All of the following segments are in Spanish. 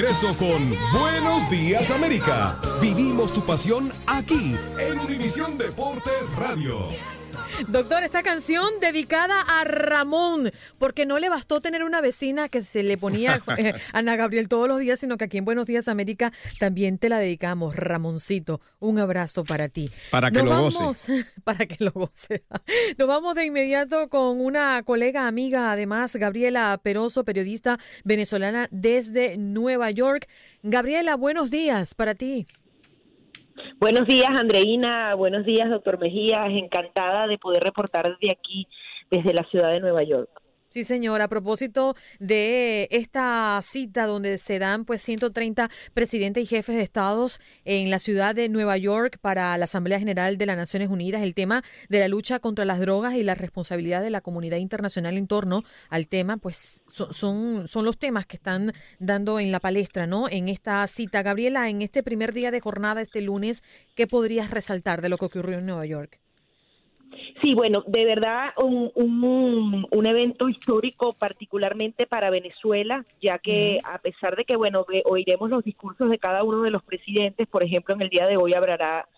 Regreso con Buenos Días América. Vivimos tu pasión aquí en Univisión Deportes Radio. Doctor, esta canción dedicada a Ramón, porque no le bastó tener una vecina que se le ponía eh, Ana Gabriel todos los días, sino que aquí en Buenos Días América también te la dedicamos, Ramoncito. Un abrazo para ti. Para que Nos lo goce. vamos- Para que lo goce. Nos vamos de inmediato con una colega, amiga, además, Gabriela Peroso, periodista venezolana desde Nueva York. Gabriela, buenos días para ti. Buenos días, Andreina. Buenos días, doctor Mejías. Encantada de poder reportar desde aquí, desde la ciudad de Nueva York. Sí, señor. A propósito de esta cita donde se dan pues 130 presidentes y jefes de estados en la ciudad de Nueva York para la Asamblea General de las Naciones Unidas, el tema de la lucha contra las drogas y la responsabilidad de la comunidad internacional en torno al tema, pues so- son, son los temas que están dando en la palestra, ¿no? En esta cita. Gabriela, en este primer día de jornada, este lunes, ¿qué podrías resaltar de lo que ocurrió en Nueva York? Sí, bueno, de verdad un, un, un evento histórico particularmente para Venezuela, ya que a pesar de que, bueno, oiremos los discursos de cada uno de los presidentes, por ejemplo, en el día de hoy habrá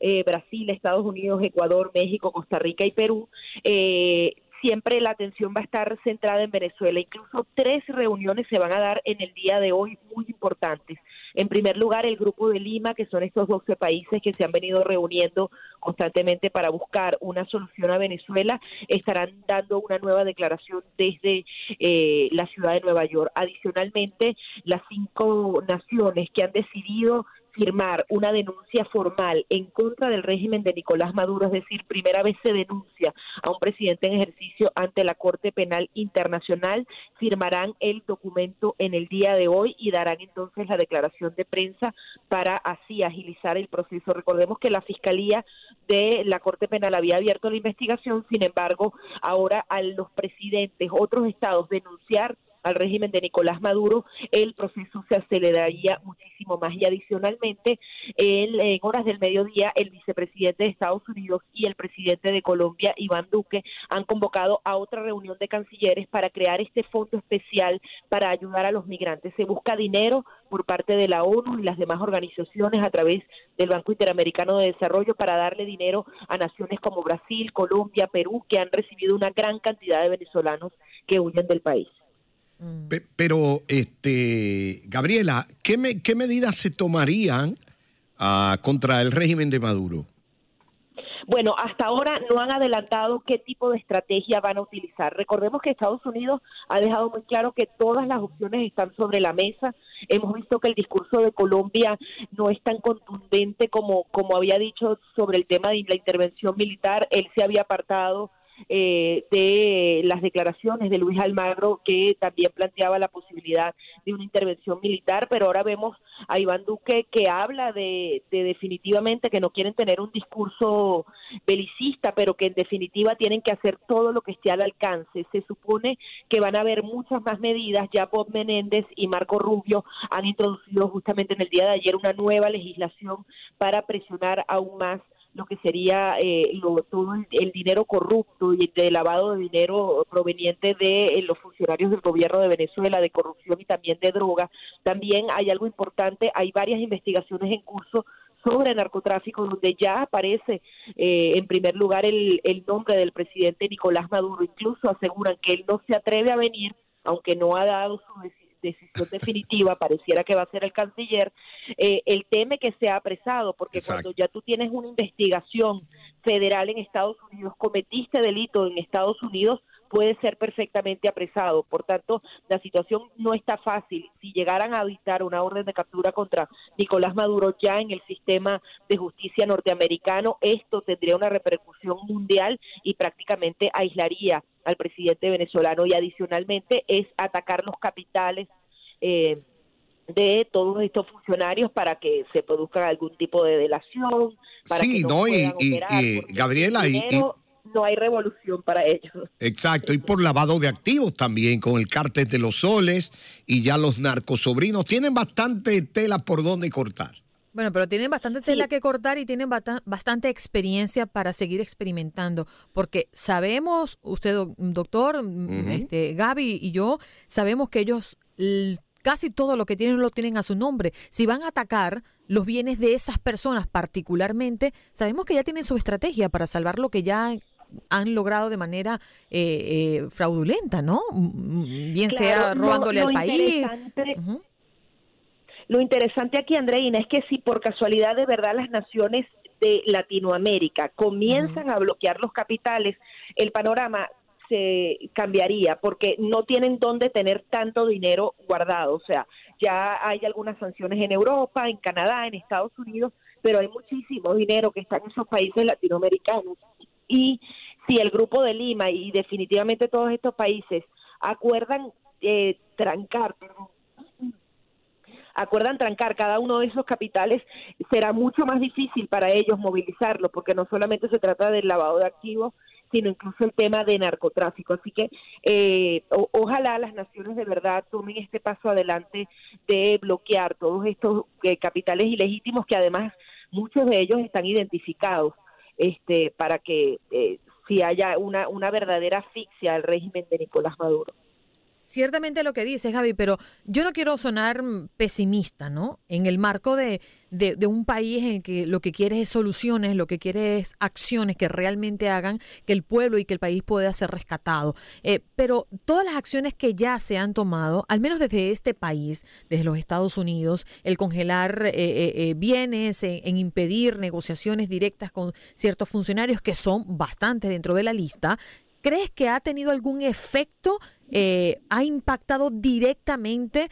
eh, Brasil, Estados Unidos, Ecuador, México, Costa Rica y Perú, eh, siempre la atención va a estar centrada en Venezuela. Incluso tres reuniones se van a dar en el día de hoy muy importantes. En primer lugar, el Grupo de Lima, que son estos 12 países que se han venido reuniendo constantemente para buscar una solución a Venezuela, estarán dando una nueva declaración desde eh, la ciudad de Nueva York. Adicionalmente, las cinco naciones que han decidido firmar una denuncia formal en contra del régimen de Nicolás Maduro, es decir, primera vez se denuncia a un presidente en ejercicio ante la Corte Penal Internacional, firmarán el documento en el día de hoy y darán entonces la declaración de prensa para así agilizar el proceso. Recordemos que la Fiscalía de la Corte Penal había abierto la investigación, sin embargo, ahora a los presidentes, otros estados denunciar al régimen de Nicolás Maduro, el proceso se aceleraría muchísimo más. Y adicionalmente, en horas del mediodía, el vicepresidente de Estados Unidos y el presidente de Colombia, Iván Duque, han convocado a otra reunión de cancilleres para crear este fondo especial para ayudar a los migrantes. Se busca dinero por parte de la ONU y las demás organizaciones a través del Banco Interamericano de Desarrollo para darle dinero a naciones como Brasil, Colombia, Perú, que han recibido una gran cantidad de venezolanos que huyen del país. Pe- Pero, este, Gabriela, ¿qué, me- qué medidas se tomarían ah, contra el régimen de Maduro? Bueno, hasta ahora no han adelantado qué tipo de estrategia van a utilizar. Recordemos que Estados Unidos ha dejado muy claro que todas las opciones están sobre la mesa. Hemos visto que el discurso de Colombia no es tan contundente como, como había dicho sobre el tema de la intervención militar. Él se había apartado eh, de las declaraciones de Luis Almagro, que también planteaba la posibilidad de una intervención militar, pero ahora vemos a Iván Duque que habla de, de definitivamente que no quieren tener un discurso belicista, pero que en definitiva tienen que hacer todo lo que esté al alcance. Se supone que van a haber muchas más medidas. Ya Bob Menéndez y Marco Rubio han introducido justamente en el día de ayer una nueva legislación para presionar aún más lo que sería eh, lo, todo el, dinero corrupto y el lavado de dinero proveniente de eh, los funcionarios del gobierno de Venezuela, de corrupción y también de droga. También hay algo importante, hay varias investigaciones en curso sobre narcotráfico, donde ya aparece eh, en primer lugar el, el nombre del presidente Nicolás Maduro. Incluso aseguran que él no se atreve a venir, aunque no ha dado su decisión decisión definitiva, pareciera que va a ser el canciller, eh, él teme que sea apresado, porque Exacto. cuando ya tú tienes una investigación federal en Estados Unidos, cometiste delito en Estados Unidos, puede ser perfectamente apresado. Por tanto, la situación no está fácil. Si llegaran a dictar una orden de captura contra Nicolás Maduro ya en el sistema de justicia norteamericano, esto tendría una repercusión mundial y prácticamente aislaría al presidente venezolano y adicionalmente es atacar los capitales eh, de todos estos funcionarios para que se produzca algún tipo de delación, para Sí, que no, no, y- Gabriela, y- no hay revolución para ellos. Exacto, y por lavado de activos también, con el cártel de los soles y ya los narcosobrinos. Tienen bastante tela por donde cortar. Bueno, pero tienen bastante tela que cortar y tienen bastante experiencia para seguir experimentando, porque sabemos, usted doc- doctor, mm, Ujú. este, Gaby y yo, sabemos que ellos casi todo lo que tienen lo tienen a su nombre. Si van a atacar los bienes de esas personas particularmente, sabemos que ya tienen su estrategia para salvar lo que ya han logrado de manera eh, eh, fraudulenta, ¿no? Bien sea Claro, robándole lo al país. Lo interesante aquí, Andreina, es que si por casualidad de verdad las naciones de Latinoamérica comienzan a bloquear los capitales, el panorama se cambiaría porque no tienen dónde tener tanto dinero guardado. O sea, ya hay algunas sanciones en Europa, en Canadá, en Estados Unidos, pero hay muchísimo dinero que está en esos países latinoamericanos. Y si el Grupo de Lima y definitivamente todos estos países acuerdan eh, trancar, acuerdan trancar cada uno de esos capitales, será mucho más difícil para ellos movilizarlo, porque no solamente se trata del lavado de activos, sino incluso el tema de narcotráfico. Así que eh, ojalá las naciones de verdad tomen este paso adelante de bloquear todos estos eh, capitales ilegítimos que además muchos de ellos están identificados este para que eh, si haya una, una verdadera asfixia al régimen de Nicolás Maduro. Ciertamente lo que dices, Gaby, pero yo no quiero sonar pesimista, ¿no? En el marco de, de, un país en el que lo que quiere es soluciones, lo que quiere es acciones que realmente hagan que el pueblo y que el país pueda ser rescatado. Eh, pero todas las acciones que ya se han tomado, al menos desde este país, desde los Estados Unidos, el congelar eh, eh, eh, bienes, en, en impedir negociaciones directas con ciertos funcionarios que son bastante dentro de la lista, ¿Crees que ha tenido algún efecto? Eh, ¿Ha impactado directamente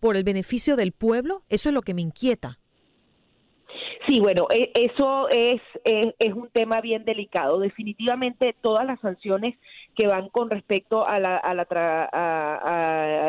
por el beneficio del pueblo? Eso es lo que me inquieta. Sí, bueno, e- eso es, es, un tema bien delicado. Definitivamente todas las sanciones que van con respecto a, la, a, la tra- a- a-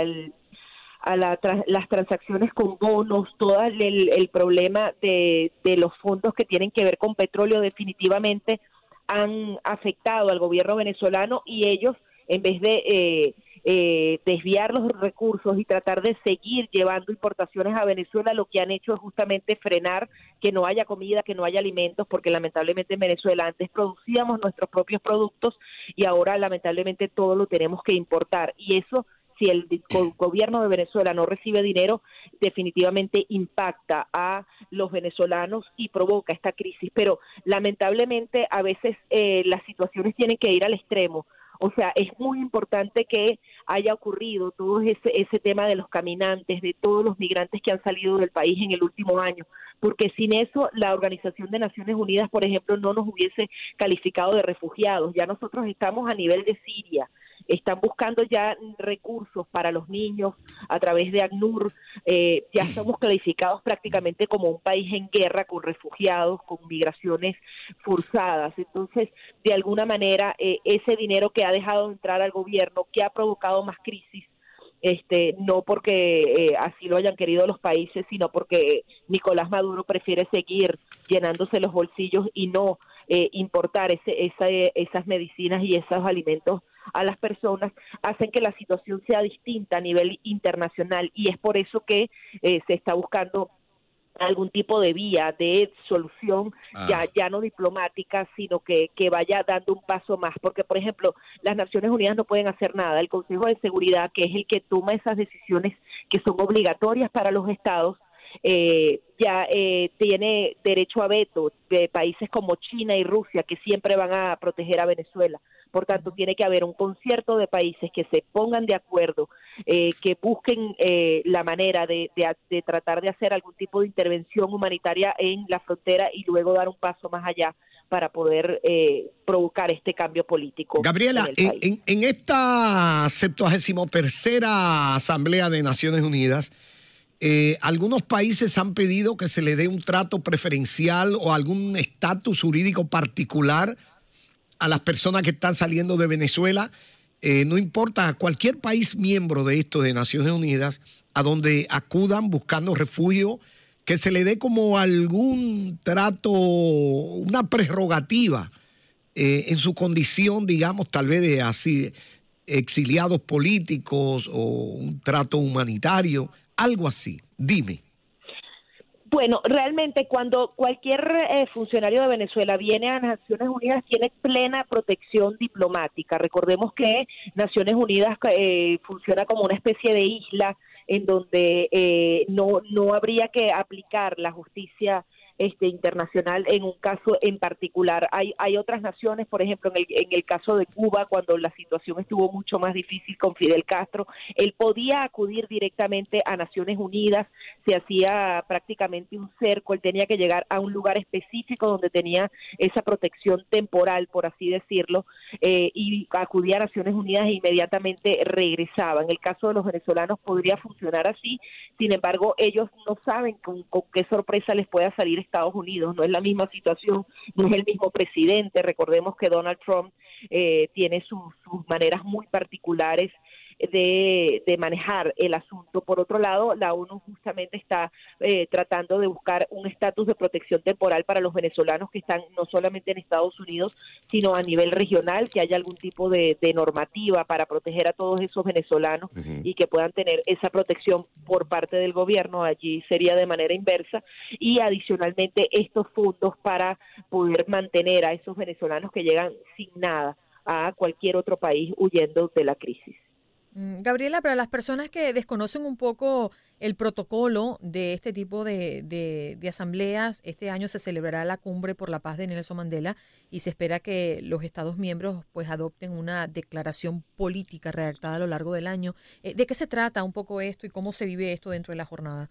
a la las transacciones con bonos, todo el, el problema de, de los fondos que tienen que ver con petróleo definitivamente han afectado al gobierno venezolano y ellos, en vez de eh, eh, desviar los recursos y tratar de seguir llevando importaciones a Venezuela, lo que han hecho es justamente frenar que no haya comida, que no haya alimentos, porque lamentablemente en Venezuela antes producíamos nuestros propios productos y ahora lamentablemente todo lo tenemos que importar. Y eso si el gobierno de Venezuela no recibe dinero, definitivamente impacta a los venezolanos y provoca esta crisis. Pero lamentablemente a veces eh, las situaciones tienen que ir al extremo. O sea, es muy importante que haya ocurrido todo ese, ese tema de los caminantes, de todos los migrantes que han salido del país en el último año, porque sin eso la Organización de Naciones Unidas, por ejemplo, no nos hubiese calificado de refugiados. Ya nosotros estamos a nivel de Siria están buscando ya recursos para los niños a través de ACNUR. Eh, ya somos calificados prácticamente como un país en guerra con refugiados, con migraciones forzadas. Entonces, de alguna manera, eh, ese dinero que ha dejado de entrar al gobierno, que ha provocado más crisis, este, no porque eh, así lo hayan querido los países, sino porque Nicolás Maduro prefiere seguir llenándose los bolsillos y no eh, importar ese, esa, esas medicinas y esos alimentos a las personas, hacen que la situación sea distinta a nivel internacional y es por eso que eh, se está buscando algún tipo de vía de solución ya Ah. ya no diplomática sino que, que vaya dando un paso más. Porque por ejemplo las Naciones Unidas no pueden hacer nada. El Consejo de Seguridad que es el que toma esas decisiones que son obligatorias para los estados eh, ya eh, tiene derecho a veto de países como China y Rusia que siempre van a proteger a Venezuela por tanto tiene que haber un concierto de países que se pongan de acuerdo eh, que busquen eh, la manera de, de, de tratar de hacer algún tipo de intervención humanitaria en la frontera y luego dar un paso más allá para poder eh, provocar este cambio político. Gabriela, en en, en- en esta 73 Asamblea de Naciones Unidas, eh, algunos países han pedido que se le dé un trato preferencial o algún estatus jurídico particular a las personas que están saliendo de Venezuela. Eh, no importa, cualquier país miembro de esto, de Naciones Unidas, a donde acudan buscando refugio, que se le dé como algún trato, una prerrogativa eh, en su condición, digamos, tal vez de así exiliados políticos o un trato humanitario, algo así. Dime. Bueno, realmente cuando cualquier eh, funcionario de Venezuela viene a Naciones Unidas tiene plena protección diplomática. Recordemos que Naciones Unidas eh, funciona como una especie de isla en donde eh, no no habría que aplicar la justicia este internacional en un caso en particular. Hay hay otras naciones, por ejemplo, en el, en el caso de Cuba, cuando la situación estuvo mucho más difícil con Fidel Castro, él podía acudir directamente a Naciones Unidas, se hacía prácticamente un cerco, él tenía que llegar a un lugar específico donde tenía esa protección temporal, por así decirlo, eh, y acudía a Naciones Unidas e inmediatamente regresaba. En el caso de los venezolanos podría funcionar así, sin embargo, ellos no saben con, con qué sorpresa les pueda salir Estados Unidos, no es la misma situación, no es el mismo presidente, recordemos que Donald Trump eh, tiene sus- sus maneras muy particulares de, de manejar el asunto. Por otro lado, la ONU justamente está eh, tratando de buscar un estatus de protección temporal para los venezolanos que están no solamente en Estados Unidos, sino a nivel regional, que haya algún tipo de, de normativa para proteger a todos esos venezolanos y que puedan tener esa protección por parte del gobierno. Allí sería de manera inversa. Y adicionalmente estos fondos para poder mantener a esos venezolanos que llegan sin nada a cualquier otro país huyendo de la crisis. Mm, Gabriela, para las personas que desconocen un poco el protocolo de este tipo de, de- de asambleas, este año se celebrará la cumbre por la paz de Nelson Mandela y se espera que los Estados miembros pues adopten una declaración política redactada a lo largo del año. Eh, ¿De qué se trata un poco esto y cómo se vive esto dentro de la jornada?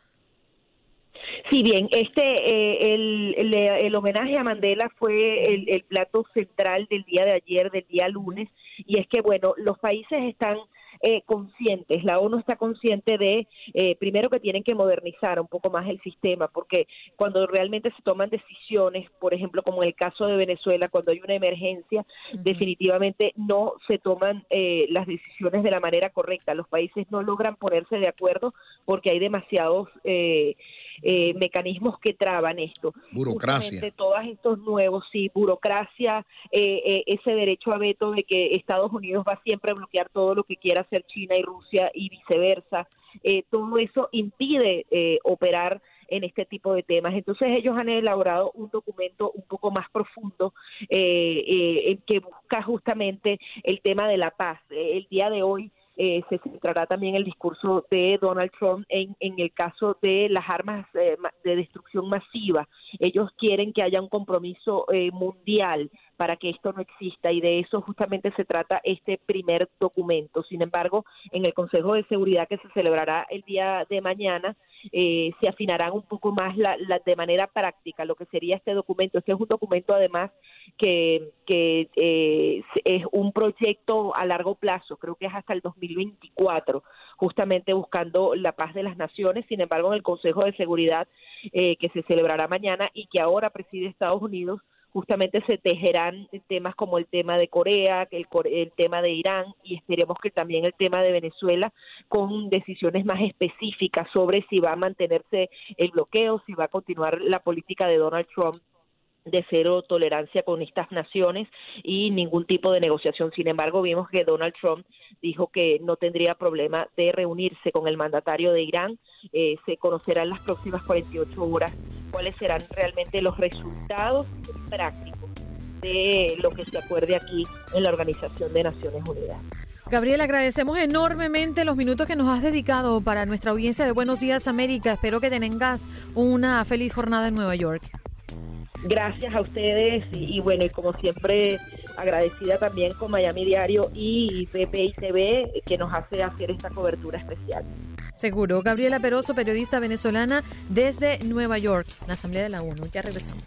Sí, bien, este, eh, el, el, el homenaje a Mandela fue el, el plato central del día de ayer, del día lunes, y es que, bueno, los países están eh, conscientes, la ONU está consciente de, eh, primero que tienen que modernizar un poco más el sistema, porque cuando realmente se toman decisiones, por ejemplo, como en el caso de Venezuela, cuando hay una emergencia, definitivamente no se toman eh, las decisiones de la manera correcta. Los países no logran ponerse de acuerdo porque hay demasiados eh, eh, mecanismos que traban esto. Burocracia. Justamente todos estos nuevos, sí, burocracia, eh, eh, ese derecho a veto de que Estados Unidos va siempre a bloquear todo lo que quiera hacer China y Rusia y viceversa. Eh, todo eso impide eh, operar en este tipo de temas. Entonces ellos han elaborado un documento un poco más profundo eh, eh, que busca justamente el tema de la paz. El día de hoy eh, se centrará también el discurso de Donald Trump en, en el caso de las armas eh, de destrucción masiva. Ellos quieren que haya un compromiso eh, mundial para que esto no exista y de eso justamente se trata este primer documento. Sin embargo, en el Consejo de Seguridad que se celebrará el día de mañana, eh, se afinarán un poco más la, la- de manera práctica lo que sería este documento. Este es un documento además que, que eh, es un proyecto a largo plazo, creo que es hasta el 2024, justamente buscando la paz de las naciones. Sin embargo, en el Consejo de Seguridad eh, que se celebrará mañana y que ahora preside Estados Unidos, justamente se tejerán temas como el tema de Corea, el, el tema de Irán y esperemos que también el tema de Venezuela con decisiones más específicas sobre si va a mantenerse el bloqueo, si va a continuar la política de Donald Trump de cero tolerancia con estas naciones y ningún tipo de negociación. Sin embargo, vimos que Donald Trump dijo que no tendría problema de reunirse con el mandatario de Irán. Eh, se conocerán las próximas 48 horas cuáles serán realmente los resultados prácticos de lo que se acuerde aquí en la Organización de Naciones Unidas. Gabriel, agradecemos enormemente los minutos que nos has dedicado para nuestra audiencia de Buenos Días América. Espero que tengas una feliz jornada en Nueva York. Gracias a ustedes y, bueno, y como siempre agradecida también con Miami Diario y PPI TV que nos hace hacer esta cobertura especial. Seguro. Gabriela Peroso, periodista venezolana desde Nueva York, la Asamblea de la ONU. Ya regresamos.